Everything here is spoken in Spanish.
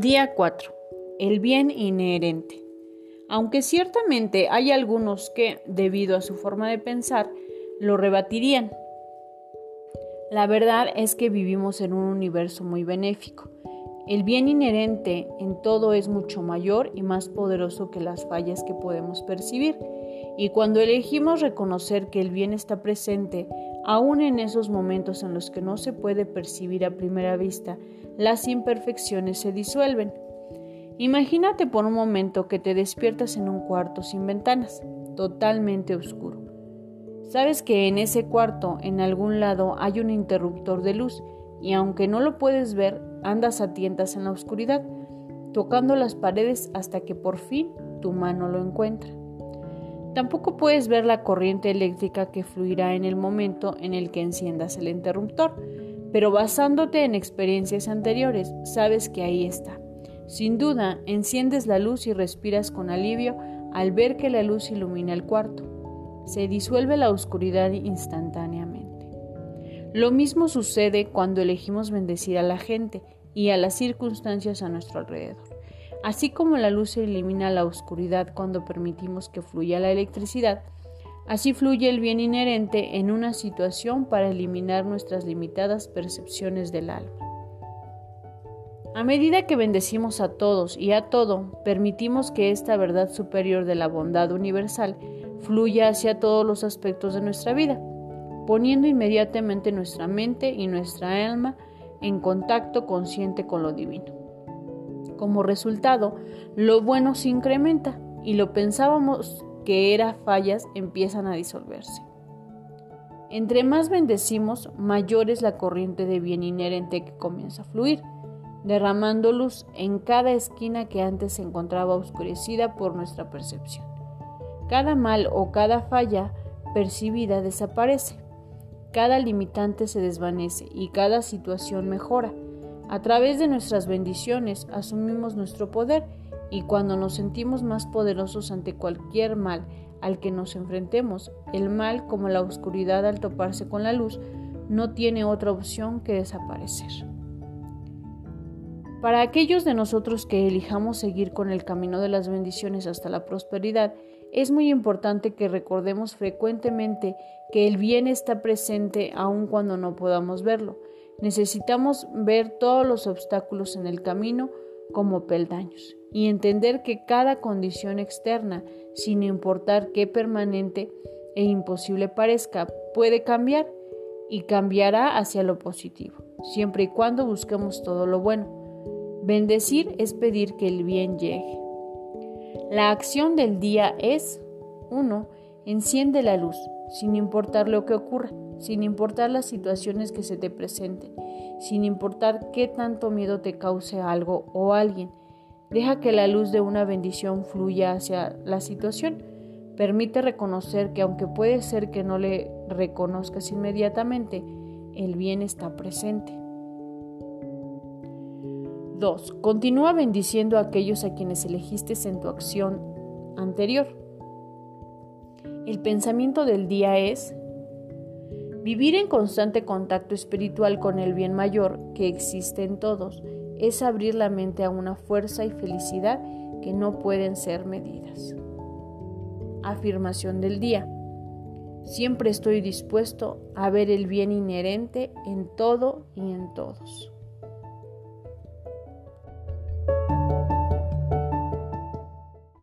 Día 4. El bien inherente. Aunque ciertamente hay algunos que, debido a su forma de pensar, lo rebatirían. La verdad es que vivimos en un universo muy benéfico. El bien inherente en todo es mucho mayor y más poderoso que las fallas que podemos percibir. Y cuando elegimos reconocer que el bien está presente, aún en esos momentos en los que no se puede percibir a primera vista, las imperfecciones se disuelven. Imagínate por un momento que te despiertas en un cuarto sin ventanas, totalmente oscuro. Sabes que en ese cuarto, en algún lado, hay un interruptor de luz y aunque no lo puedes ver, andas a tientas en la oscuridad, tocando las paredes hasta que por fin tu mano lo encuentra. Tampoco puedes ver la corriente eléctrica que fluirá en el momento en el que enciendas el interruptor, pero basándote en experiencias anteriores, sabes que ahí está. Sin duda, enciendes la luz y respiras con alivio al ver que la luz ilumina el cuarto. Se disuelve la oscuridad instantáneamente. Lo mismo sucede cuando elegimos bendecir a la gente y a las circunstancias a nuestro alrededor. Así como la luz elimina la oscuridad cuando permitimos que fluya la electricidad, Así fluye el bien inherente en una situación para eliminar nuestras limitadas percepciones del alma. A medida que bendecimos a todos y a todo, permitimos que esta verdad superior de la bondad universal fluya hacia todos los aspectos de nuestra vida, poniendo inmediatamente nuestra mente y nuestra alma en contacto consciente con lo divino. Como resultado, lo bueno se incrementa y lo pensábamos que era fallas empiezan a disolverse. Entre más bendecimos, mayor es la corriente de bien inherente que comienza a fluir, derramando luz en cada esquina que antes se encontraba oscurecida por nuestra percepción. Cada mal o cada falla percibida desaparece, cada limitante se desvanece y cada situación mejora. A través de nuestras bendiciones asumimos nuestro poder y cuando nos sentimos más poderosos ante cualquier mal al que nos enfrentemos, el mal, como la oscuridad al toparse con la luz, no tiene otra opción que desaparecer. Para aquellos de nosotros que elijamos seguir con el camino de las bendiciones hasta la prosperidad, es muy importante que recordemos frecuentemente que el bien está presente aun cuando no podamos verlo. Necesitamos ver todos los obstáculos en el camino como peldaños y entender que cada condición externa, sin importar qué permanente e imposible parezca, puede cambiar y cambiará hacia lo positivo, siempre y cuando busquemos todo lo bueno. Bendecir es pedir que el bien llegue. La acción del día es 1. Enciende la luz, sin importar lo que ocurra, sin importar las situaciones que se te presenten, sin importar qué tanto miedo te cause algo o alguien. Deja que la luz de una bendición fluya hacia la situación. Permite reconocer que aunque puede ser que no le reconozcas inmediatamente, el bien está presente. 2. Continúa bendiciendo a aquellos a quienes elegiste en tu acción anterior. El pensamiento del día es Vivir en constante contacto espiritual con el bien mayor que existe en todos es abrir la mente a una fuerza y felicidad que no pueden ser medidas. Afirmación del día. Siempre estoy dispuesto a ver el bien inherente en todo y en todos.